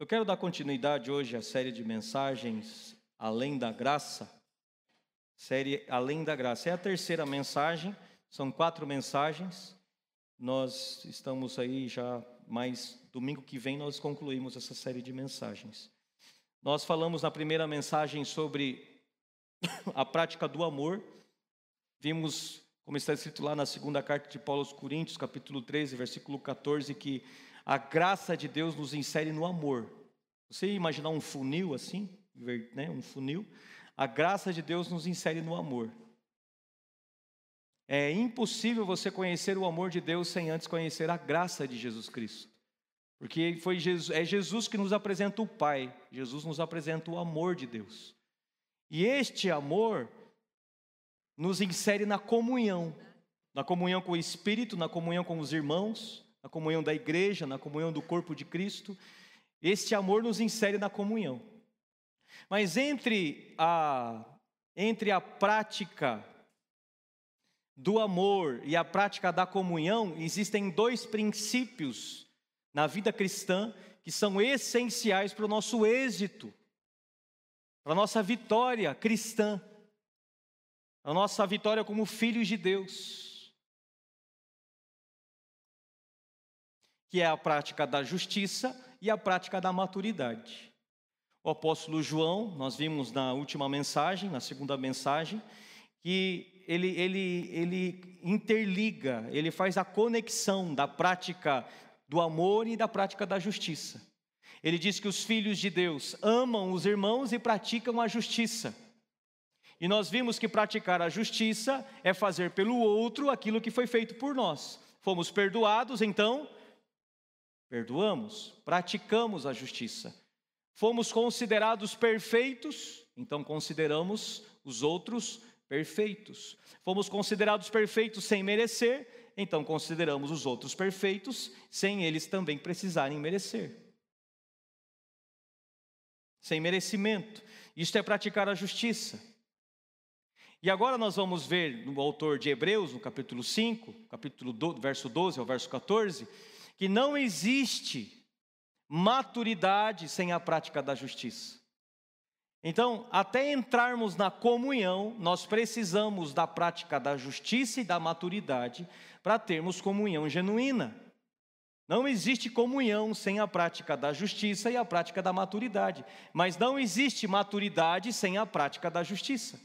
Eu quero dar continuidade hoje à série de mensagens Além da Graça. Série Além da Graça. É a terceira mensagem, são quatro mensagens. Nós estamos aí já, mais domingo que vem nós concluímos essa série de mensagens. Nós falamos na primeira mensagem sobre a prática do amor. Vimos, como está escrito lá na segunda carta de Paulo aos Coríntios, capítulo 13, versículo 14, que a graça de Deus nos insere no amor. Você imaginar um funil assim, né, um funil? A graça de Deus nos insere no amor. É impossível você conhecer o amor de Deus sem antes conhecer a graça de Jesus Cristo. Porque foi Jesus, é Jesus que nos apresenta o Pai, Jesus nos apresenta o amor de Deus. E este amor nos insere na comunhão, na comunhão com o Espírito, na comunhão com os irmãos, na comunhão da igreja, na comunhão do corpo de Cristo. Este amor nos insere na comunhão. Mas entre a, entre a prática do amor e a prática da comunhão, existem dois princípios na vida cristã que são essenciais para o nosso êxito, para a nossa vitória cristã, a nossa vitória como filhos de Deus. Que é a prática da justiça e a prática da maturidade. O apóstolo João, nós vimos na última mensagem, na segunda mensagem, que ele, ele, ele interliga, ele faz a conexão da prática do amor e da prática da justiça. Ele diz que os filhos de Deus amam os irmãos e praticam a justiça. E nós vimos que praticar a justiça é fazer pelo outro aquilo que foi feito por nós. Fomos perdoados, então perdoamos, praticamos a justiça. Fomos considerados perfeitos, então consideramos os outros perfeitos. Fomos considerados perfeitos sem merecer, então consideramos os outros perfeitos, sem eles também precisarem merecer. Sem merecimento. Isto é praticar a justiça. E agora nós vamos ver no autor de Hebreus, no capítulo 5, capítulo do, verso 12 ao verso 14, que não existe maturidade sem a prática da justiça. Então, até entrarmos na comunhão, nós precisamos da prática da justiça e da maturidade para termos comunhão genuína. Não existe comunhão sem a prática da justiça e a prática da maturidade, mas não existe maturidade sem a prática da justiça.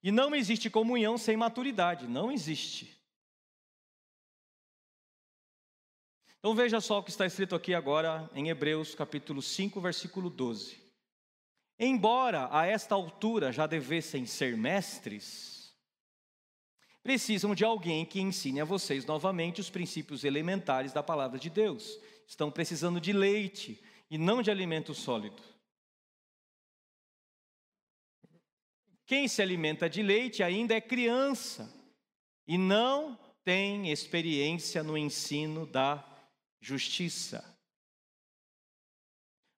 E não existe comunhão sem maturidade, não existe. Então veja só o que está escrito aqui agora em Hebreus capítulo 5, versículo 12. Embora a esta altura já devessem ser mestres, precisam de alguém que ensine a vocês novamente os princípios elementares da palavra de Deus. Estão precisando de leite e não de alimento sólido. Quem se alimenta de leite ainda é criança e não tem experiência no ensino da justiça.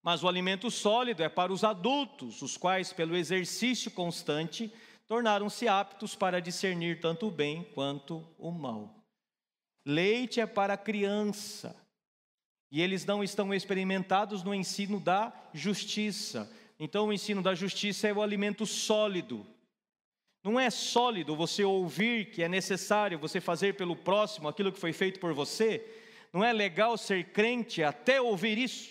Mas o alimento sólido é para os adultos, os quais, pelo exercício constante, tornaram-se aptos para discernir tanto o bem quanto o mal. Leite é para a criança, e eles não estão experimentados no ensino da justiça. Então, o ensino da justiça é o alimento sólido. Não é sólido você ouvir que é necessário você fazer pelo próximo aquilo que foi feito por você, não é legal ser crente até ouvir isso?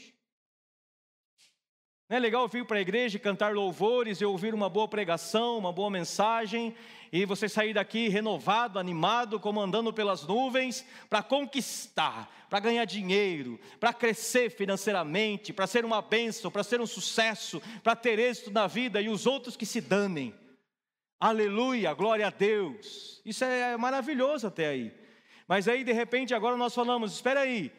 Não é legal vir para a igreja e cantar louvores e ouvir uma boa pregação, uma boa mensagem, e você sair daqui renovado, animado, como andando pelas nuvens, para conquistar, para ganhar dinheiro, para crescer financeiramente, para ser uma bênção, para ser um sucesso, para ter êxito na vida e os outros que se danem. Aleluia, glória a Deus. Isso é maravilhoso até aí. Mas aí, de repente, agora nós falamos: espera aí,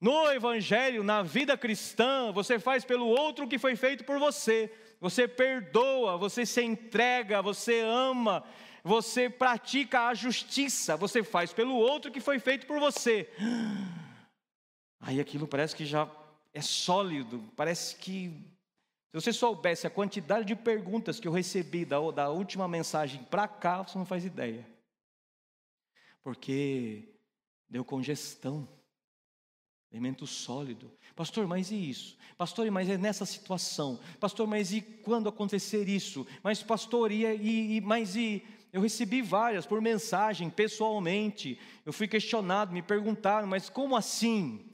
no Evangelho, na vida cristã, você faz pelo outro o que foi feito por você. Você perdoa, você se entrega, você ama, você pratica a justiça, você faz pelo outro que foi feito por você. Aí aquilo parece que já é sólido, parece que. Se você soubesse a quantidade de perguntas que eu recebi da, da última mensagem para cá, você não faz ideia porque deu congestão. Alimento sólido. Pastor, mas e isso? Pastor, mas é nessa situação. Pastor, mas e quando acontecer isso? Mas, pastor, e, e, e mas e. Eu recebi várias por mensagem, pessoalmente. Eu fui questionado, me perguntaram, mas como assim?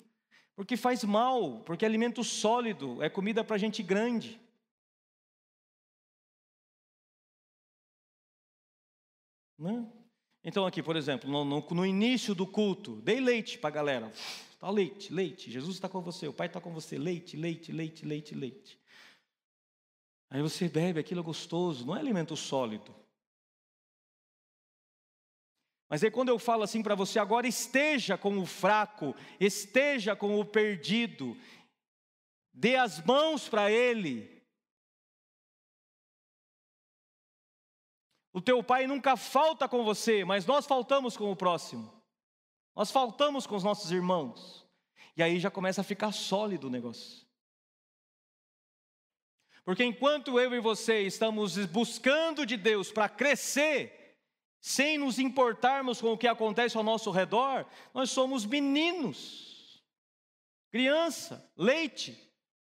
Porque faz mal, porque é alimento sólido, é comida para gente grande. Né? Então, aqui, por exemplo, no, no, no início do culto, dei leite para a galera. Está leite, leite. Jesus está com você, o Pai está com você. Leite, leite, leite, leite, leite. Aí você bebe, aquilo é gostoso, não é alimento sólido. Mas aí quando eu falo assim para você, agora esteja com o fraco, esteja com o perdido, dê as mãos para ele. O teu pai nunca falta com você, mas nós faltamos com o próximo. Nós faltamos com os nossos irmãos. E aí já começa a ficar sólido o negócio. Porque enquanto eu e você estamos buscando de Deus para crescer, sem nos importarmos com o que acontece ao nosso redor, nós somos meninos, criança, leite.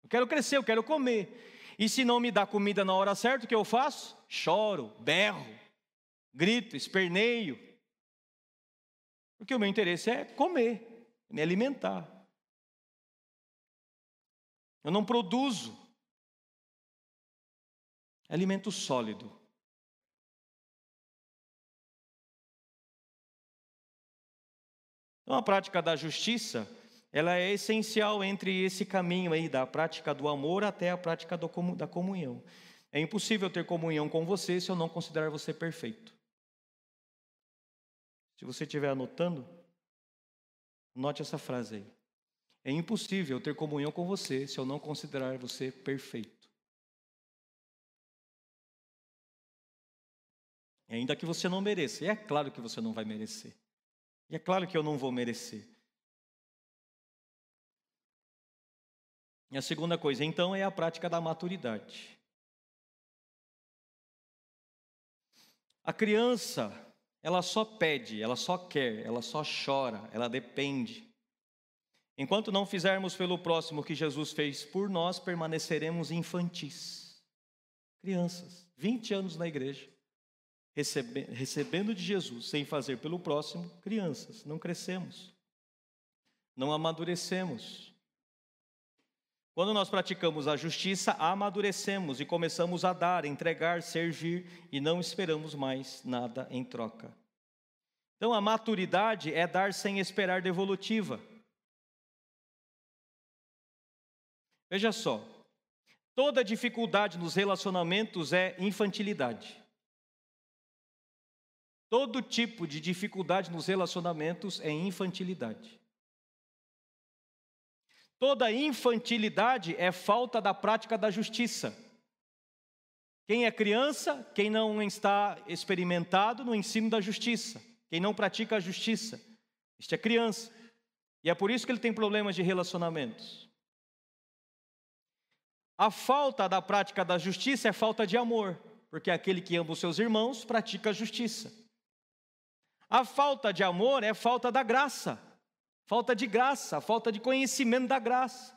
Eu quero crescer, eu quero comer. E se não me dá comida na hora certa, o que eu faço? Choro, berro, grito, esperneio. Porque o meu interesse é comer, me alimentar. Eu não produzo alimento sólido. Então, a prática da justiça, ela é essencial entre esse caminho aí da prática do amor até a prática da comunhão. É impossível ter comunhão com você se eu não considerar você perfeito. Se você estiver anotando, note essa frase aí. É impossível ter comunhão com você se eu não considerar você perfeito. E ainda que você não mereça, e é claro que você não vai merecer. E é claro que eu não vou merecer. E a segunda coisa, então, é a prática da maturidade. A criança ela só pede, ela só quer, ela só chora, ela depende. Enquanto não fizermos pelo próximo o que Jesus fez por nós, permaneceremos infantis. Crianças, 20 anos na igreja, recebendo de Jesus sem fazer pelo próximo, crianças, não crescemos, não amadurecemos. Quando nós praticamos a justiça, amadurecemos e começamos a dar, entregar, servir e não esperamos mais nada em troca. Então, a maturidade é dar sem esperar devolutiva. Veja só, toda dificuldade nos relacionamentos é infantilidade. Todo tipo de dificuldade nos relacionamentos é infantilidade. Toda infantilidade é falta da prática da justiça. Quem é criança, quem não está experimentado no ensino da justiça, quem não pratica a justiça, este é criança. E é por isso que ele tem problemas de relacionamentos. A falta da prática da justiça é falta de amor, porque aquele que ama os seus irmãos pratica a justiça. A falta de amor é falta da graça. Falta de graça, falta de conhecimento da graça.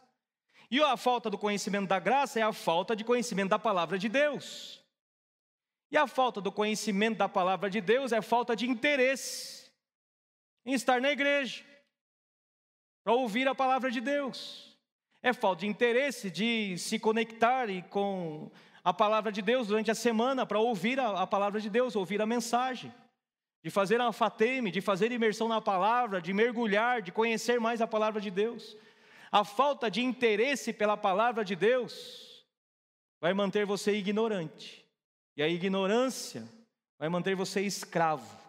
E a falta do conhecimento da graça é a falta de conhecimento da palavra de Deus. E a falta do conhecimento da palavra de Deus é falta de interesse em estar na igreja, para ouvir a palavra de Deus. É falta de interesse de se conectar com a palavra de Deus durante a semana, para ouvir a, a palavra de Deus, ouvir a mensagem de fazer uma fateme, de fazer imersão na palavra, de mergulhar, de conhecer mais a palavra de Deus. A falta de interesse pela palavra de Deus vai manter você ignorante. E a ignorância vai manter você escravo.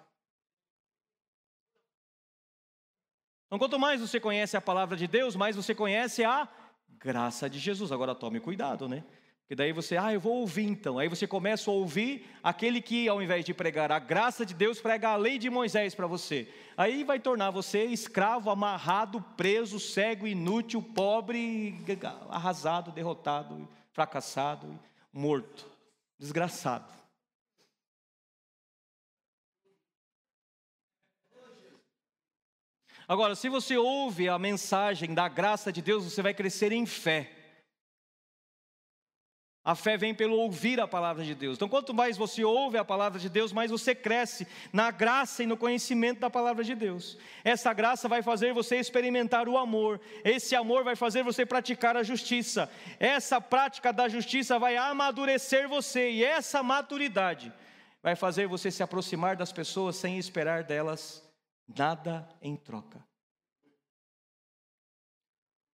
Então, quanto mais você conhece a palavra de Deus, mais você conhece a graça de Jesus. Agora tome cuidado, né? E daí você, ah, eu vou ouvir então. Aí você começa a ouvir aquele que, ao invés de pregar a graça de Deus, prega a lei de Moisés para você. Aí vai tornar você escravo, amarrado, preso, cego, inútil, pobre, arrasado, derrotado, fracassado, morto, desgraçado. Agora, se você ouve a mensagem da graça de Deus, você vai crescer em fé. A fé vem pelo ouvir a palavra de Deus. Então, quanto mais você ouve a palavra de Deus, mais você cresce na graça e no conhecimento da palavra de Deus. Essa graça vai fazer você experimentar o amor. Esse amor vai fazer você praticar a justiça. Essa prática da justiça vai amadurecer você. E essa maturidade vai fazer você se aproximar das pessoas sem esperar delas nada em troca.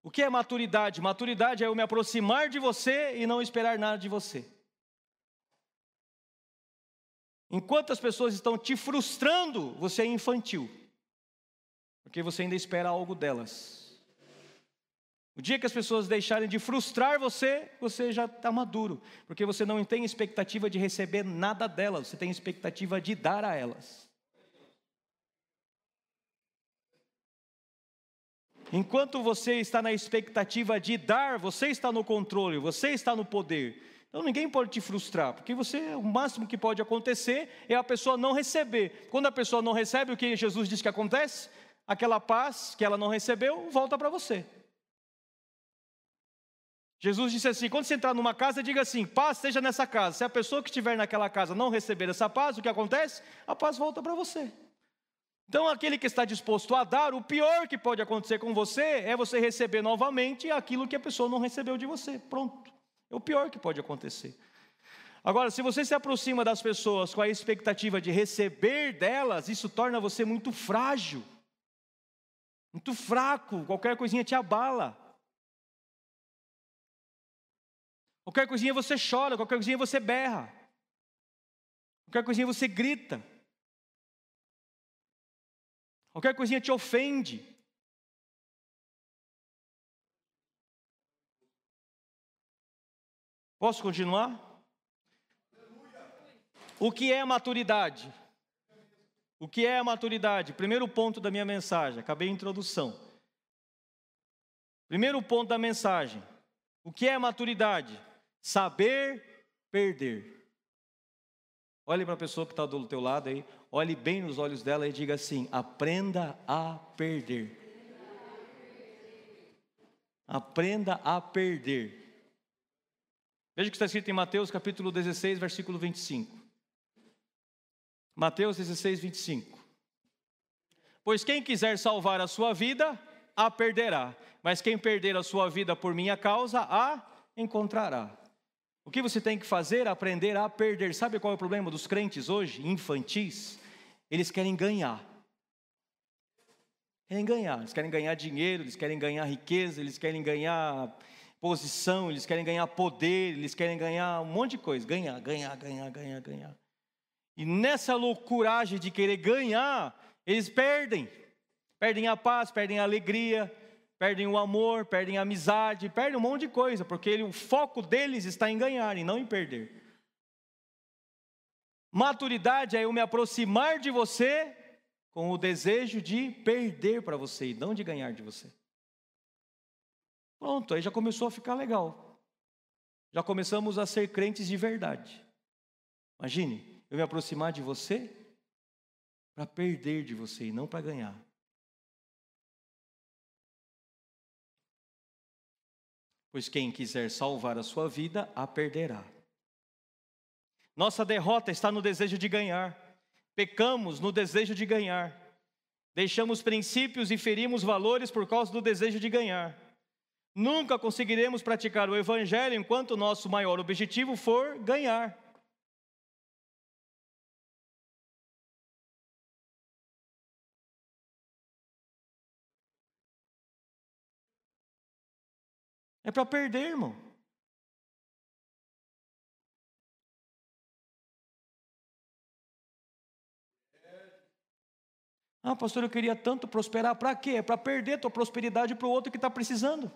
O que é maturidade? Maturidade é eu me aproximar de você e não esperar nada de você. Enquanto as pessoas estão te frustrando, você é infantil, porque você ainda espera algo delas. O dia que as pessoas deixarem de frustrar você, você já está maduro, porque você não tem expectativa de receber nada delas, você tem expectativa de dar a elas. Enquanto você está na expectativa de dar, você está no controle, você está no poder. Então ninguém pode te frustrar, porque você, o máximo que pode acontecer é a pessoa não receber. Quando a pessoa não recebe, o que Jesus diz que acontece? Aquela paz que ela não recebeu, volta para você. Jesus disse assim: quando você entrar numa casa, diga assim: paz esteja nessa casa. Se a pessoa que estiver naquela casa não receber essa paz, o que acontece? A paz volta para você. Então, aquele que está disposto a dar, o pior que pode acontecer com você é você receber novamente aquilo que a pessoa não recebeu de você. Pronto. É o pior que pode acontecer. Agora, se você se aproxima das pessoas com a expectativa de receber delas, isso torna você muito frágil, muito fraco, qualquer coisinha te abala. Qualquer coisinha você chora, qualquer coisinha você berra, qualquer coisinha você grita. Qualquer coisinha te ofende. Posso continuar? O que é maturidade? O que é a maturidade? Primeiro ponto da minha mensagem, acabei a introdução. Primeiro ponto da mensagem. O que é maturidade? Saber perder. Olhe para a pessoa que está do teu lado aí olhe bem nos olhos dela e diga assim: aprenda a perder. Aprenda a perder. Veja o que está escrito em Mateus capítulo 16, versículo 25. Mateus 16, 25. Pois quem quiser salvar a sua vida, a perderá. Mas quem perder a sua vida por minha causa, a encontrará. O que você tem que fazer? Aprender a perder. Sabe qual é o problema dos crentes hoje, infantis? Eles querem ganhar. Querem ganhar. Eles querem ganhar dinheiro, eles querem ganhar riqueza, eles querem ganhar posição, eles querem ganhar poder, eles querem ganhar um monte de coisa. Ganhar, ganhar, ganhar, ganhar, ganhar. E nessa loucuragem de querer ganhar, eles perdem. Perdem a paz, perdem a alegria, perdem o amor, perdem a amizade, perdem um monte de coisa, porque ele, o foco deles está em ganhar e não em perder. Maturidade é eu me aproximar de você com o desejo de perder para você e não de ganhar de você. Pronto, aí já começou a ficar legal. Já começamos a ser crentes de verdade. Imagine, eu me aproximar de você para perder de você e não para ganhar. Pois quem quiser salvar a sua vida, a perderá. Nossa derrota está no desejo de ganhar. Pecamos no desejo de ganhar. Deixamos princípios e ferimos valores por causa do desejo de ganhar. Nunca conseguiremos praticar o Evangelho enquanto nosso maior objetivo for ganhar. É para perder, irmão. Ah, pastor, eu queria tanto prosperar. Para quê? É para perder tua prosperidade para o outro que está precisando.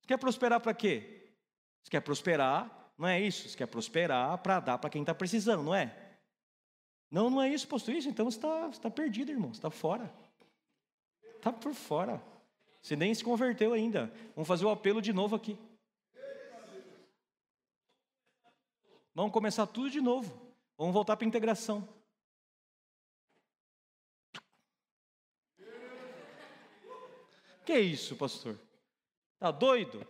Você quer prosperar para quê? Você quer prosperar, não é isso? Você quer prosperar para dar para quem está precisando, não é? Não, não é isso, pastor. Isso, então você está, está perdido, irmão. Você está fora está por fora. Você nem se converteu ainda. Vamos fazer o apelo de novo aqui. Vamos começar tudo de novo. Vamos voltar para a integração. Que é isso, pastor? Tá doido?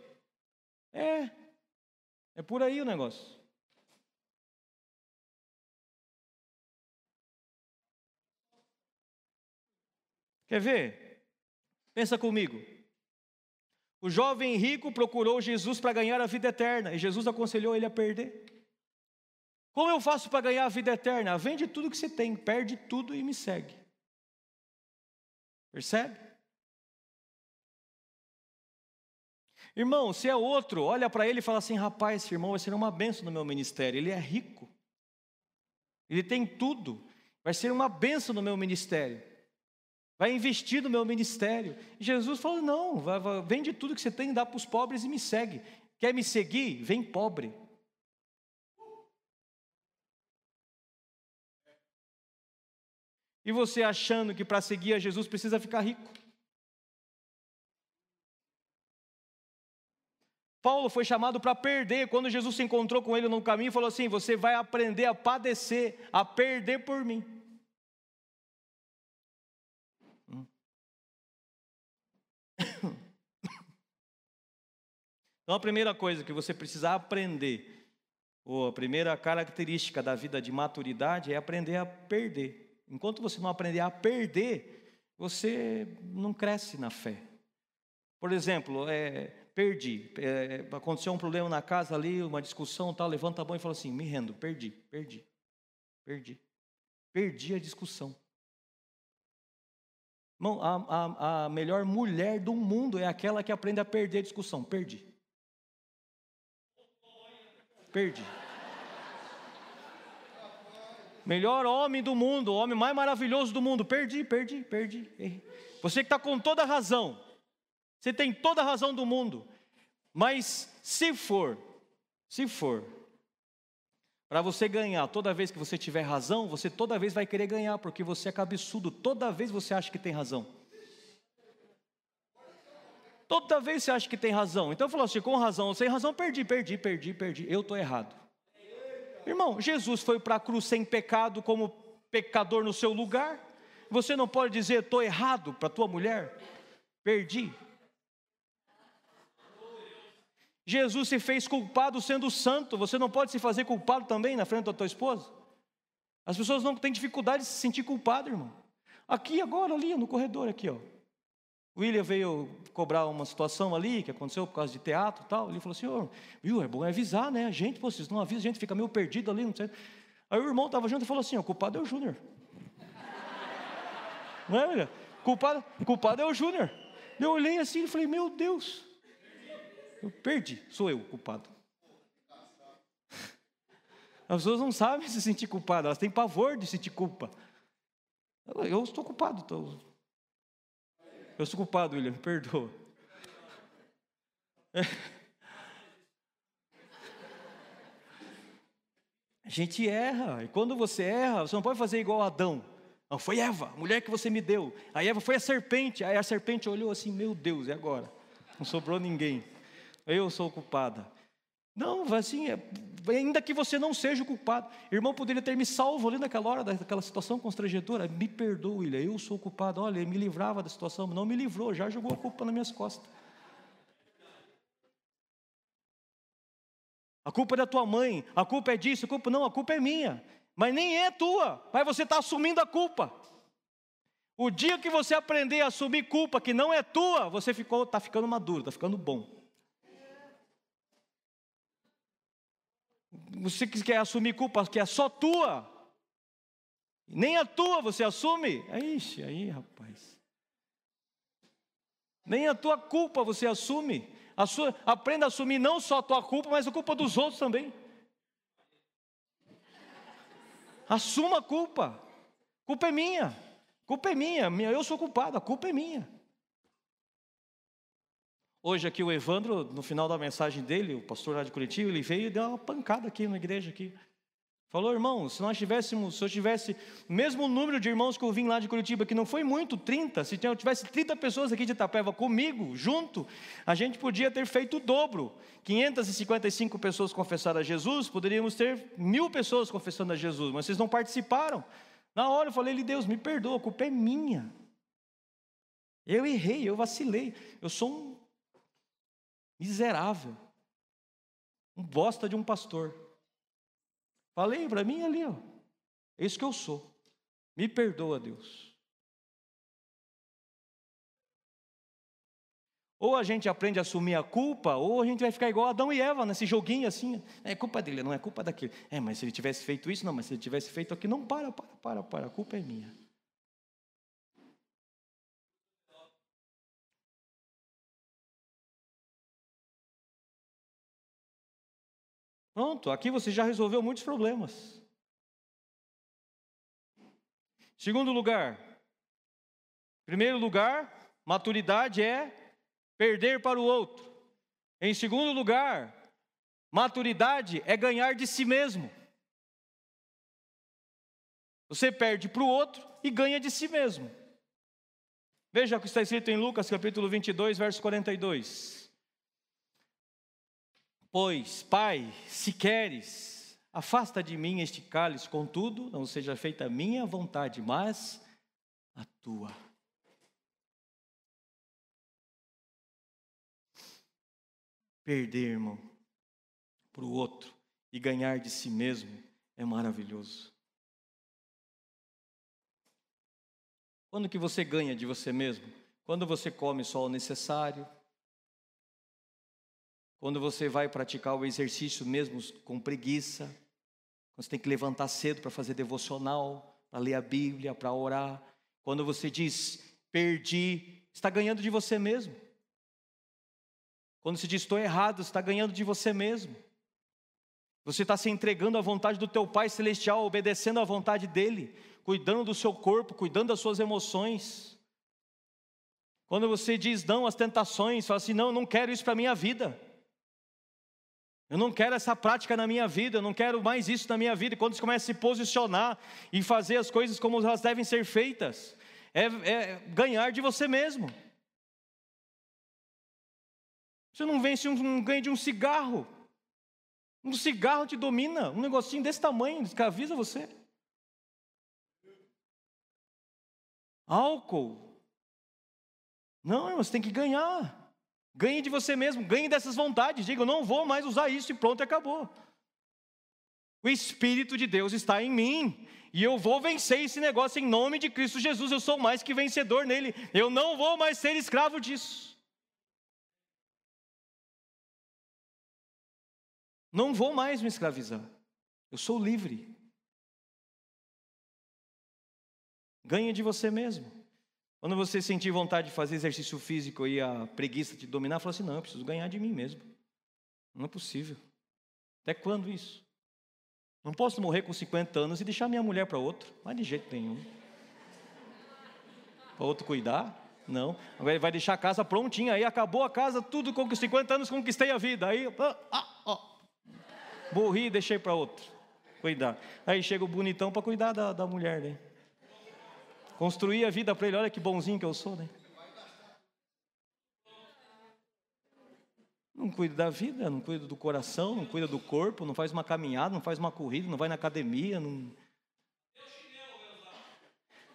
É. É por aí o negócio. Quer ver? Pensa comigo. O jovem rico procurou Jesus para ganhar a vida eterna e Jesus aconselhou ele a perder. Como eu faço para ganhar a vida eterna? Vende tudo que você tem, perde tudo e me segue. Percebe? Irmão, se é outro, olha para ele e fala assim: rapaz, esse irmão vai ser uma benção no meu ministério. Ele é rico, ele tem tudo, vai ser uma benção no meu ministério vai investir no meu ministério. E Jesus falou: não, vai, vai, vende tudo que você tem, dá para os pobres e me segue. Quer me seguir? Vem pobre. E você achando que para seguir a Jesus precisa ficar rico? Paulo foi chamado para perder. Quando Jesus se encontrou com ele no caminho, falou assim: Você vai aprender a padecer, a perder por mim. Então, a primeira coisa que você precisa aprender, ou a primeira característica da vida de maturidade é aprender a perder. Enquanto você não aprender a perder, você não cresce na fé. Por exemplo, é, perdi, é, aconteceu um problema na casa ali, uma discussão, tal, levanta a mão e fala assim: me rendo, perdi, perdi, perdi, perdi a discussão. Irmão, a, a, a melhor mulher do mundo é aquela que aprende a perder a discussão. Perdi. Perdi. Melhor homem do mundo, homem mais maravilhoso do mundo. Perdi, perdi, perdi. Você que está com toda a razão. Você tem toda a razão do mundo. Mas se for, se for, para você ganhar, toda vez que você tiver razão, você toda vez vai querer ganhar, porque você é cabeçudo, toda vez você acha que tem razão. Toda vez você acha que tem razão. Então falou assim: com razão, sem razão, perdi, perdi, perdi, perdi. Eu estou errado. Irmão, Jesus foi para a cruz sem pecado, como pecador no seu lugar. Você não pode dizer, estou errado para tua mulher. Perdi. Jesus se fez culpado sendo santo. Você não pode se fazer culpado também na frente da tua esposa? As pessoas não têm dificuldade de se sentir culpado, irmão. Aqui, agora, ali, no corredor, aqui, ó. William veio cobrar uma situação ali que aconteceu por causa de teatro e tal. Ele falou oh, viu, é bom avisar, né? A gente, pô, vocês não avisam, a gente fica meio perdido ali, não sei. Aí o irmão estava junto e falou assim: o culpado é o Júnior. não é, William? Culpado, culpado é o Júnior. Eu olhei assim e falei: meu Deus, eu perdi, sou eu o culpado. As pessoas não sabem se sentir culpadas, elas têm pavor de sentir culpa. Eu estou culpado, estou eu sou culpado, William, perdoa. É. A gente erra, e quando você erra, você não pode fazer igual Adão. Não, foi Eva, a mulher que você me deu. A Eva foi a serpente, aí a serpente olhou assim: Meu Deus, e agora? Não sobrou ninguém. Eu sou culpada. Não, assim, é, ainda que você não seja o culpado. Irmão poderia ter me salvo ali naquela hora, daquela situação constrangedora. Me perdoe, William, eu sou o culpado. Olha, ele me livrava da situação, não me livrou, já jogou a culpa nas minhas costas. A culpa é da tua mãe, a culpa é disso, a culpa não, a culpa é minha. Mas nem é tua, mas você está assumindo a culpa. O dia que você aprender a assumir culpa que não é tua, você ficou, está ficando maduro, está ficando bom. Você quer assumir culpa que é só tua, nem a tua você assume, ixi, aí rapaz. Nem a tua culpa você assume. A sua, aprenda a assumir não só a tua culpa, mas a culpa dos outros também. Assuma a culpa. Culpa é minha. Culpa é minha. Eu sou culpado. A culpa é minha. Hoje aqui o Evandro, no final da mensagem dele, o pastor lá de Curitiba, ele veio e deu uma pancada aqui na igreja aqui. Falou, irmão, se nós tivéssemos, se eu tivesse o mesmo número de irmãos que eu vim lá de Curitiba, que não foi muito, 30, se eu tivesse 30 pessoas aqui de Itapeva comigo, junto, a gente podia ter feito o dobro. 555 pessoas confessaram a Jesus, poderíamos ter mil pessoas confessando a Jesus, mas vocês não participaram. Na hora eu falei, Deus, me perdoa, a culpa é minha. Eu errei, eu vacilei. Eu sou um miserável. Um bosta de um pastor. Falei para mim ali, ó. É isso que eu sou. Me perdoa, Deus. Ou a gente aprende a assumir a culpa, ou a gente vai ficar igual Adão e Eva, nesse joguinho assim. É culpa dele, não é culpa daquele. É, mas se ele tivesse feito isso, não, mas se ele tivesse feito aquilo, não, para, para, para, para, a culpa é minha. Pronto, aqui você já resolveu muitos problemas. Segundo lugar, primeiro lugar, maturidade é perder para o outro. Em segundo lugar, maturidade é ganhar de si mesmo. Você perde para o outro e ganha de si mesmo. Veja o que está escrito em Lucas capítulo 22, verso 42. Pois, Pai, se queres, afasta de mim este cálice, contudo, não seja feita a minha vontade, mas a tua. perder, irmão, para o outro e ganhar de si mesmo é maravilhoso. Quando que você ganha de você mesmo? Quando você come só o necessário. Quando você vai praticar o exercício mesmo com preguiça. Quando você tem que levantar cedo para fazer devocional, para ler a Bíblia, para orar. Quando você diz, perdi, está ganhando de você mesmo. Quando se diz estou errado, está ganhando de você mesmo. Você está se entregando à vontade do teu Pai Celestial, obedecendo à vontade dEle, cuidando do seu corpo, cuidando das suas emoções. Quando você diz não às tentações, fala assim: não, não quero isso para a minha vida. Eu não quero essa prática na minha vida, eu não quero mais isso na minha vida. E quando você começa a se posicionar e fazer as coisas como elas devem ser feitas, é, é ganhar de você mesmo. Você não vence um, ganho de um cigarro. Um cigarro te domina, um negocinho desse tamanho, escraviza você. Álcool. Não, você tem que ganhar. Ganhe de você mesmo, ganhe dessas vontades. Diga, eu não vou mais usar isso e pronto, acabou. O Espírito de Deus está em mim. E eu vou vencer esse negócio em nome de Cristo Jesus. Eu sou mais que vencedor nele. Eu não vou mais ser escravo disso. Não vou mais me escravizar. Eu sou livre. Ganha de você mesmo. Quando você sentir vontade de fazer exercício físico e a preguiça te dominar, fala assim: não, eu preciso ganhar de mim mesmo. Não é possível. Até quando isso? Não posso morrer com 50 anos e deixar minha mulher para outro. Mas de jeito nenhum. Para outro cuidar? Não. Agora ele vai deixar a casa prontinha. Aí acabou a casa, tudo com 50 anos conquistei a vida. Aí, ah, ah, ah. Morri e deixei para outro cuidar. Aí chega o bonitão para cuidar da, da mulher, né? Construir a vida para ele, olha que bonzinho que eu sou, né? Não cuida da vida, não cuida do coração, não cuida do corpo, não faz uma caminhada, não faz uma corrida, não vai na academia. Não...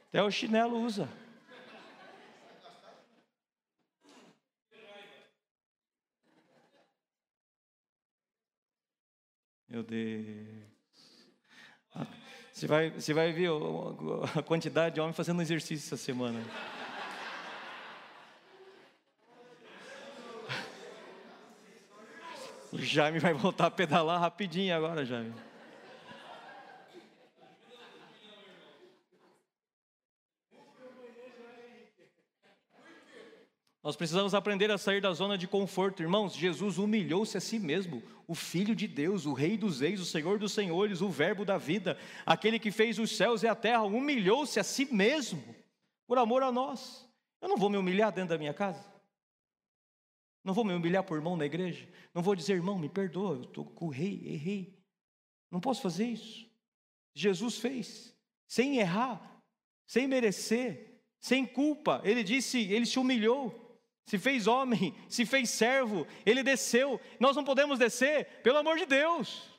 Até o chinelo usa. Meu Deus. Você vai, você vai ver a quantidade de homens fazendo exercício essa semana. O Jaime vai voltar a pedalar rapidinho agora, Jaime. Nós precisamos aprender a sair da zona de conforto, irmãos. Jesus humilhou-se a si mesmo, o Filho de Deus, o Rei dos Reis, o Senhor dos Senhores, o Verbo da vida, aquele que fez os céus e a terra, humilhou-se a si mesmo, por amor a nós. Eu não vou me humilhar dentro da minha casa, não vou me humilhar por irmão na igreja, não vou dizer, irmão, me perdoa, eu estou com o rei, errei. Não posso fazer isso. Jesus fez, sem errar, sem merecer, sem culpa. Ele disse, ele se humilhou se fez homem, se fez servo, ele desceu. Nós não podemos descer, pelo amor de Deus.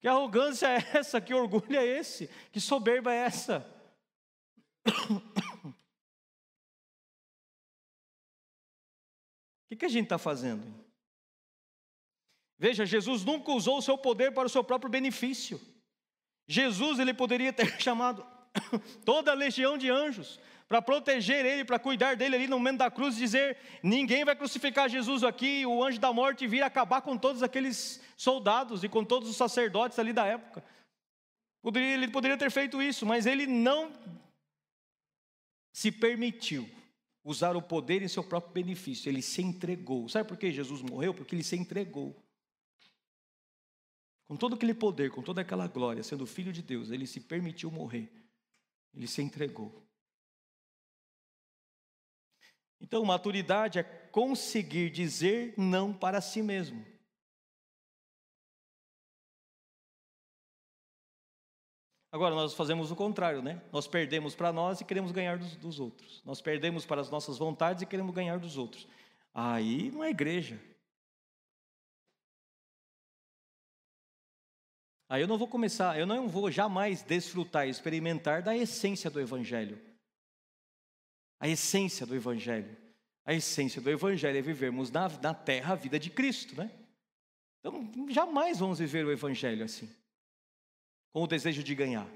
Que arrogância é essa? Que orgulho é esse? Que soberba é essa? O que, que a gente está fazendo? Veja, Jesus nunca usou o seu poder para o seu próprio benefício. Jesus ele poderia ter chamado toda a legião de anjos para proteger ele, para cuidar dele ali no momento da cruz dizer: ninguém vai crucificar Jesus aqui, o anjo da morte vir acabar com todos aqueles soldados e com todos os sacerdotes ali da época. Poderia, ele poderia ter feito isso, mas ele não se permitiu usar o poder em seu próprio benefício, ele se entregou. Sabe por que Jesus morreu? Porque ele se entregou. Com todo aquele poder, com toda aquela glória, sendo filho de Deus, ele se permitiu morrer. Ele se entregou. Então, maturidade é conseguir dizer não para si mesmo. Agora, nós fazemos o contrário, né? Nós perdemos para nós e queremos ganhar dos, dos, outros. Nós perdemos para as nossas vontades e queremos ganhar dos outros. Aí não é igreja. Aí eu não vou começar, eu não vou jamais desfrutar e experimentar da essência do Evangelho. A essência do Evangelho. A essência do Evangelho é vivermos na, na terra a vida de Cristo, né? Então, jamais vamos viver o Evangelho assim, com o desejo de ganhar.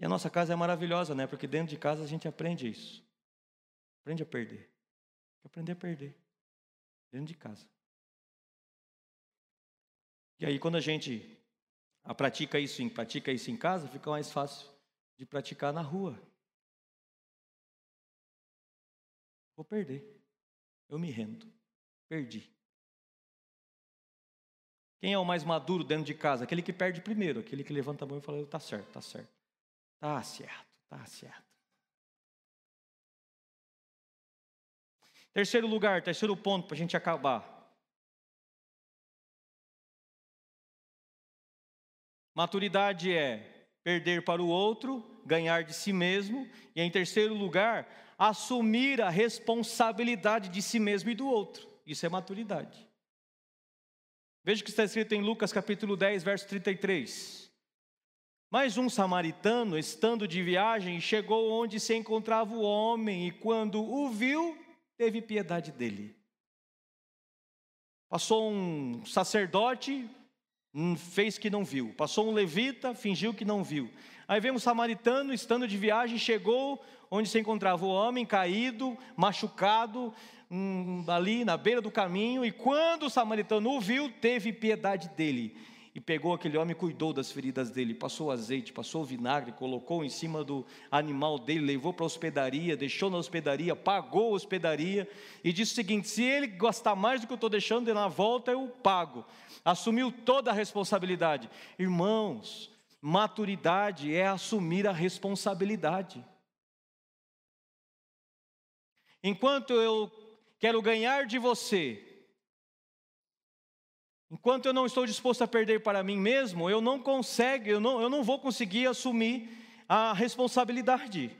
E a nossa casa é maravilhosa, né? Porque dentro de casa a gente aprende isso. Aprende a perder. Aprender a perder. Dentro de casa. E aí quando a gente pratica isso, pratica isso em casa, fica mais fácil de praticar na rua. Vou perder. Eu me rendo. Perdi. Quem é o mais maduro dentro de casa? Aquele que perde primeiro, aquele que levanta a mão e fala: "Tá certo, tá certo". Tá certo, tá certo. Terceiro lugar, terceiro ponto para a gente acabar. Maturidade é perder para o outro, ganhar de si mesmo, e em terceiro lugar, assumir a responsabilidade de si mesmo e do outro. Isso é maturidade. Veja o que está escrito em Lucas capítulo 10, verso 33. Mas um samaritano, estando de viagem, chegou onde se encontrava o homem e, quando o viu, teve piedade dele. Passou um sacerdote, fez que não viu. Passou um levita, fingiu que não viu. Aí vem um samaritano, estando de viagem, chegou onde se encontrava o homem, caído, machucado, hum, ali na beira do caminho, e quando o samaritano o viu, teve piedade dele e pegou aquele homem cuidou das feridas dele, passou azeite, passou vinagre, colocou em cima do animal dele, levou para a hospedaria, deixou na hospedaria, pagou a hospedaria e disse o seguinte: se ele gastar mais do que eu estou deixando, na volta eu pago. Assumiu toda a responsabilidade. Irmãos, maturidade é assumir a responsabilidade. Enquanto eu quero ganhar de você, Enquanto eu não estou disposto a perder para mim mesmo, eu não consigo, eu não, eu não vou conseguir assumir a responsabilidade.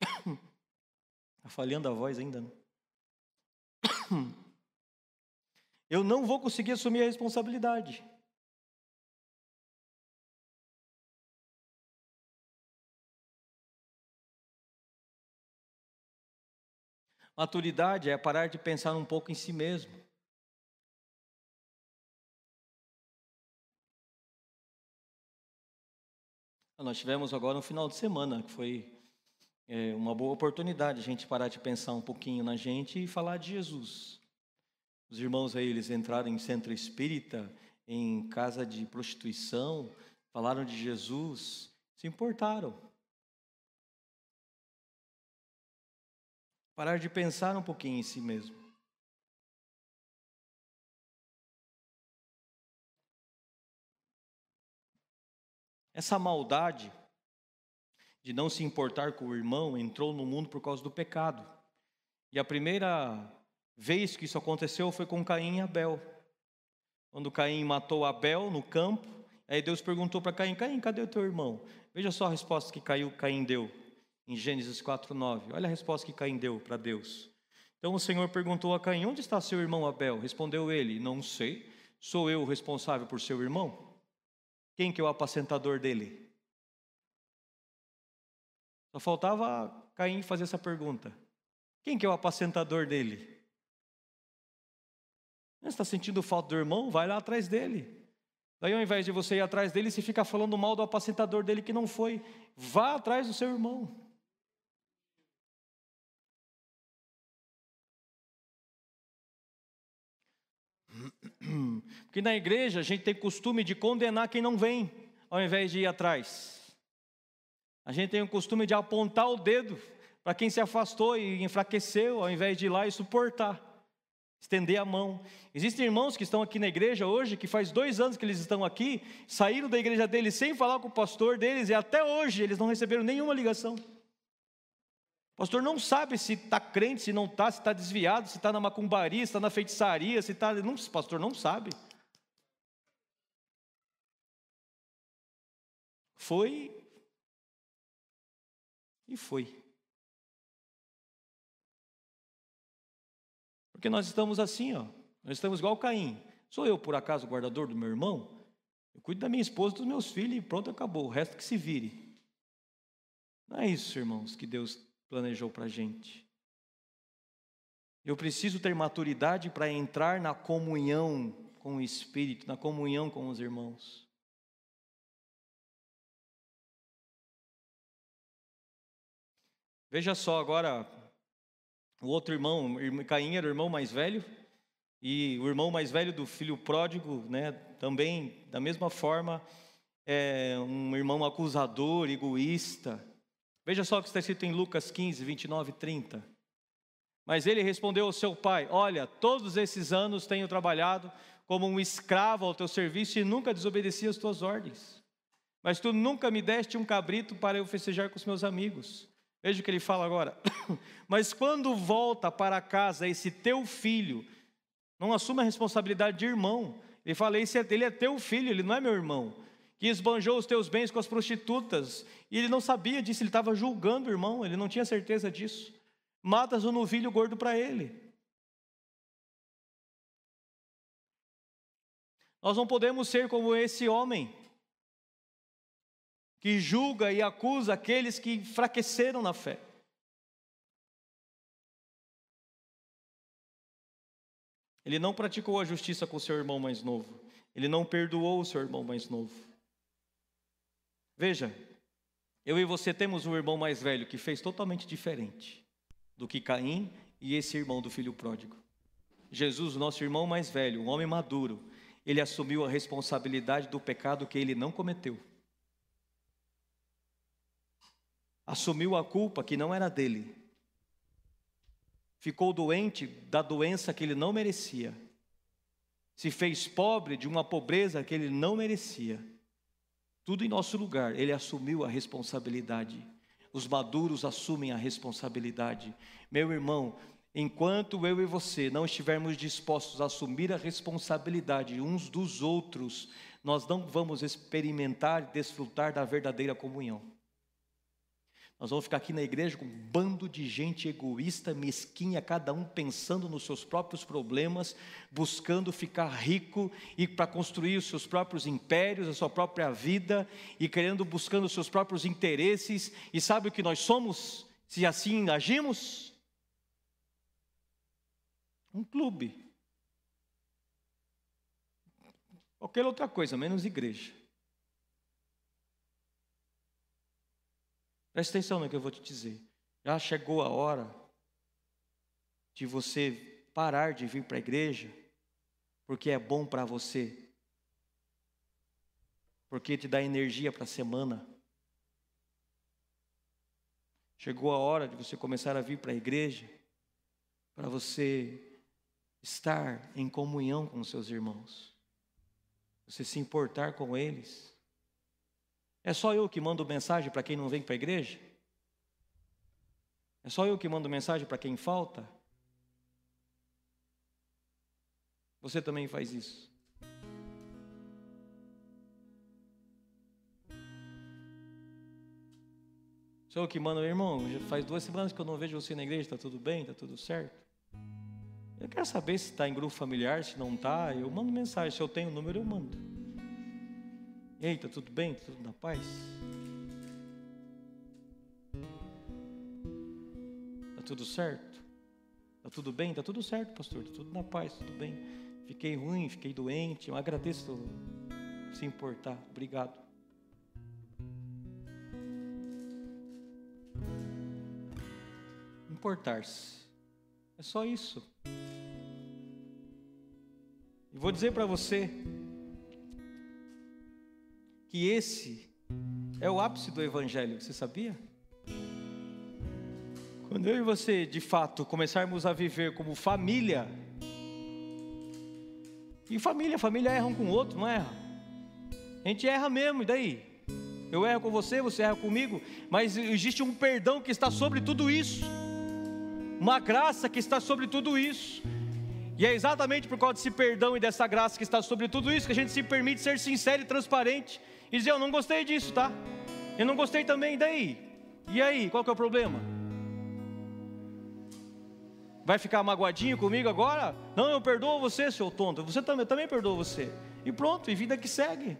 Está falhando a voz ainda, não? Eu não vou conseguir assumir a responsabilidade. Maturidade é parar de pensar um pouco em si mesmo. Nós tivemos agora um final de semana que foi é, uma boa oportunidade a gente parar de pensar um pouquinho na gente e falar de Jesus. Os irmãos aí, eles entraram em centro espírita, em casa de prostituição, falaram de Jesus, se importaram. Parar de pensar um pouquinho em si mesmo. Essa maldade de não se importar com o irmão entrou no mundo por causa do pecado. E a primeira vez que isso aconteceu foi com Caim e Abel. Quando Caim matou Abel no campo, aí Deus perguntou para Caim: Caim, cadê o teu irmão? Veja só a resposta que Caim deu em Gênesis 4:9. Olha a resposta que Caim deu para Deus. Então o Senhor perguntou a Caim: Onde está seu irmão Abel? Respondeu ele: Não sei. Sou eu o responsável por seu irmão? Quem que é o apacentador dele? Só faltava Caim fazer essa pergunta. Quem que é o apacentador dele? Você está sentindo falta do irmão? Vai lá atrás dele. Daí, ao invés de você ir atrás dele, você fica falando mal do apacentador dele que não foi. Vá atrás do seu irmão. Porque na igreja a gente tem costume de condenar quem não vem, ao invés de ir atrás. A gente tem o costume de apontar o dedo para quem se afastou e enfraqueceu, ao invés de ir lá e suportar, estender a mão. Existem irmãos que estão aqui na igreja hoje, que faz dois anos que eles estão aqui, saíram da igreja deles sem falar com o pastor deles, e até hoje eles não receberam nenhuma ligação. Pastor não sabe se está crente, se não está, se está desviado, se está na macumbaria, se está na feitiçaria, se está. Não, pastor não sabe. Foi e foi. Porque nós estamos assim, ó. Nós estamos igual Caim. Sou eu, por acaso, o guardador do meu irmão? Eu cuido da minha esposa, dos meus filhos e pronto, acabou. O resto que se vire. Não é isso, irmãos, que Deus planejou para a gente. Eu preciso ter maturidade para entrar na comunhão com o Espírito, na comunhão com os irmãos. Veja só agora, o outro irmão, Caim era o irmão mais velho, e o irmão mais velho do filho pródigo, né, também, da mesma forma, é um irmão acusador, egoísta. Veja só o que está escrito em Lucas 15, 29 e 30. Mas ele respondeu ao seu pai: Olha, todos esses anos tenho trabalhado como um escravo ao teu serviço e nunca desobedeci às tuas ordens. Mas tu nunca me deste um cabrito para eu festejar com os meus amigos. Veja o que ele fala agora. Mas quando volta para casa esse teu filho, não assume a responsabilidade de irmão. Ele fala: esse é, ele é teu filho, ele não é meu irmão. Que esbanjou os teus bens com as prostitutas. E ele não sabia disso, ele estava julgando o irmão, ele não tinha certeza disso. Matas um novilho gordo para ele. Nós não podemos ser como esse homem que julga e acusa aqueles que enfraqueceram na fé. Ele não praticou a justiça com seu irmão mais novo. Ele não perdoou o seu irmão mais novo. Veja, eu e você temos um irmão mais velho que fez totalmente diferente do que Caim e esse irmão do filho pródigo. Jesus, nosso irmão mais velho, um homem maduro, ele assumiu a responsabilidade do pecado que ele não cometeu. assumiu a culpa que não era dele, ficou doente da doença que ele não merecia, se fez pobre de uma pobreza que ele não merecia. Tudo em nosso lugar, ele assumiu a responsabilidade. Os maduros assumem a responsabilidade. Meu irmão, enquanto eu e você não estivermos dispostos a assumir a responsabilidade uns dos outros, nós não vamos experimentar e desfrutar da verdadeira comunhão. Nós vamos ficar aqui na igreja com um bando de gente egoísta, mesquinha, cada um pensando nos seus próprios problemas, buscando ficar rico e para construir os seus próprios impérios, a sua própria vida e querendo buscando os seus próprios interesses. E sabe o que nós somos se assim agimos? Um clube. Qualquer outra coisa, menos igreja. Preste atenção no que eu vou te dizer. Já chegou a hora de você parar de vir para a igreja, porque é bom para você, porque te dá energia para a semana. Chegou a hora de você começar a vir para a igreja, para você estar em comunhão com os seus irmãos, você se importar com eles é só eu que mando mensagem para quem não vem para a igreja? É só eu que mando mensagem para quem falta? Você também faz isso. Sou eu que mando, irmão, já faz duas semanas que eu não vejo você na igreja, está tudo bem, está tudo certo? Eu quero saber se está em grupo familiar, se não está, eu mando mensagem, se eu tenho o número eu mando. E aí, está tudo bem, tudo na paz? Está tudo certo? Está tudo bem? Está tudo certo, pastor, está tudo na paz, tudo bem. Fiquei ruim, fiquei doente, eu agradeço se importar, obrigado. Importar-se, é só isso. E vou dizer para você que esse é o ápice do Evangelho, você sabia? Quando eu e você, de fato, começarmos a viver como família, e família, família erra um com o outro, não erra? A gente erra mesmo, e daí? Eu erro com você, você erra comigo, mas existe um perdão que está sobre tudo isso, uma graça que está sobre tudo isso. E é exatamente por causa desse perdão e dessa graça que está sobre tudo isso que a gente se permite ser sincero e transparente e dizer: Eu não gostei disso, tá? Eu não gostei também, daí? E aí, qual que é o problema? Vai ficar magoadinho comigo agora? Não, eu perdoo você, seu tonto. Você também, eu também perdoo você. E pronto, e vida que segue.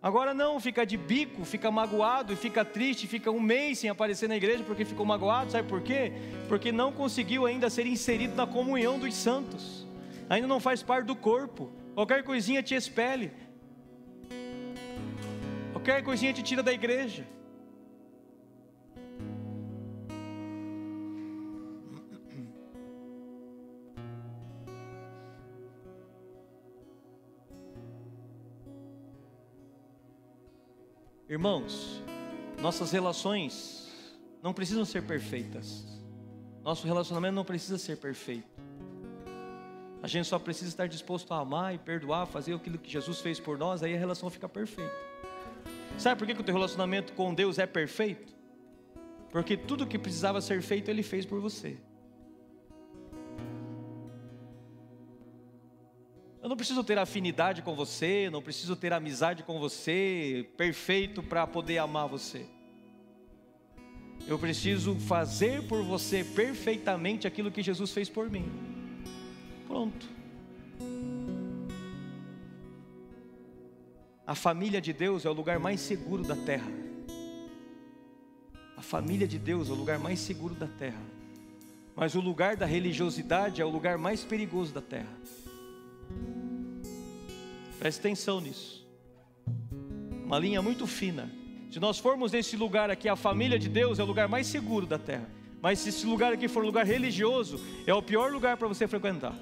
Agora não, fica de bico, fica magoado, e fica triste, fica um mês sem aparecer na igreja porque ficou magoado, sabe por quê? Porque não conseguiu ainda ser inserido na comunhão dos santos, ainda não faz parte do corpo, qualquer coisinha te expele, qualquer coisinha te tira da igreja. Irmãos, nossas relações não precisam ser perfeitas. Nosso relacionamento não precisa ser perfeito. A gente só precisa estar disposto a amar e perdoar, fazer aquilo que Jesus fez por nós, aí a relação fica perfeita. Sabe por que, o teu relacionamento com Deus é perfeito? Porque tudo que precisava ser feito, Ele fez por você. Eu não preciso ter afinidade com você, não preciso ter amizade com você, perfeito para poder amar você. Eu preciso fazer por você perfeitamente aquilo que Jesus fez por mim. Pronto. A família de Deus é o lugar mais seguro da terra. A família de Deus é o lugar mais seguro da terra. Mas o lugar da religiosidade é o lugar mais perigoso da terra. Preste atenção nisso. Uma linha muito fina. Se nós formos nesse lugar aqui, a família de Deus é o lugar mais seguro da terra. Mas se esse lugar aqui for um lugar religioso, é o pior lugar para você frequentar.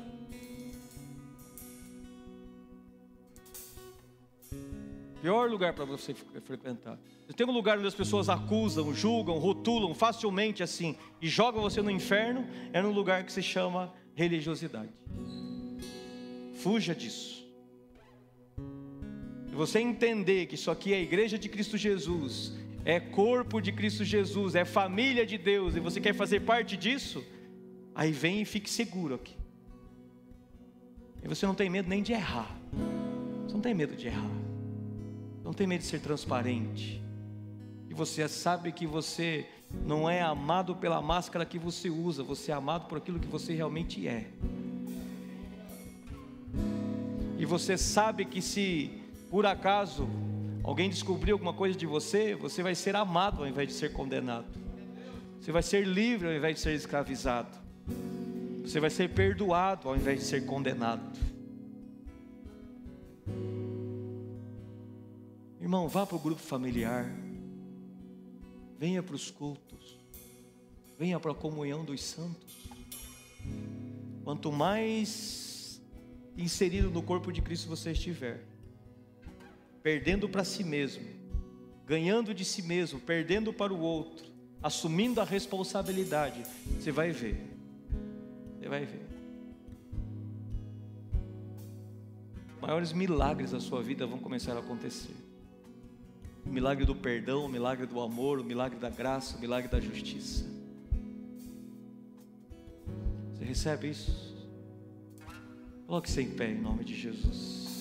Pior lugar para você frequentar. Se tem um lugar onde as pessoas acusam, julgam, rotulam facilmente assim e jogam você no inferno, é num lugar que se chama religiosidade. Fuja disso você entender que isso aqui é a igreja de Cristo Jesus, é corpo de Cristo Jesus, é família de Deus, e você quer fazer parte disso, aí vem e fique seguro aqui. E você não tem medo nem de errar. Você não tem medo de errar. Não tem medo de ser transparente. E você sabe que você não é amado pela máscara que você usa, você é amado por aquilo que você realmente é. E você sabe que se por acaso alguém descobrir alguma coisa de você, você vai ser amado ao invés de ser condenado. Você vai ser livre ao invés de ser escravizado. Você vai ser perdoado ao invés de ser condenado. Irmão, vá para o grupo familiar. Venha para os cultos. Venha para a comunhão dos santos. Quanto mais inserido no corpo de Cristo você estiver, perdendo para si mesmo, ganhando de si mesmo, perdendo para o outro, assumindo a responsabilidade, você vai ver. Você vai ver. Maiores milagres da sua vida vão começar a acontecer. O milagre do perdão, o milagre do amor, o milagre da graça, o milagre da justiça. Você recebe isso? Coloque-se em pé em nome de Jesus.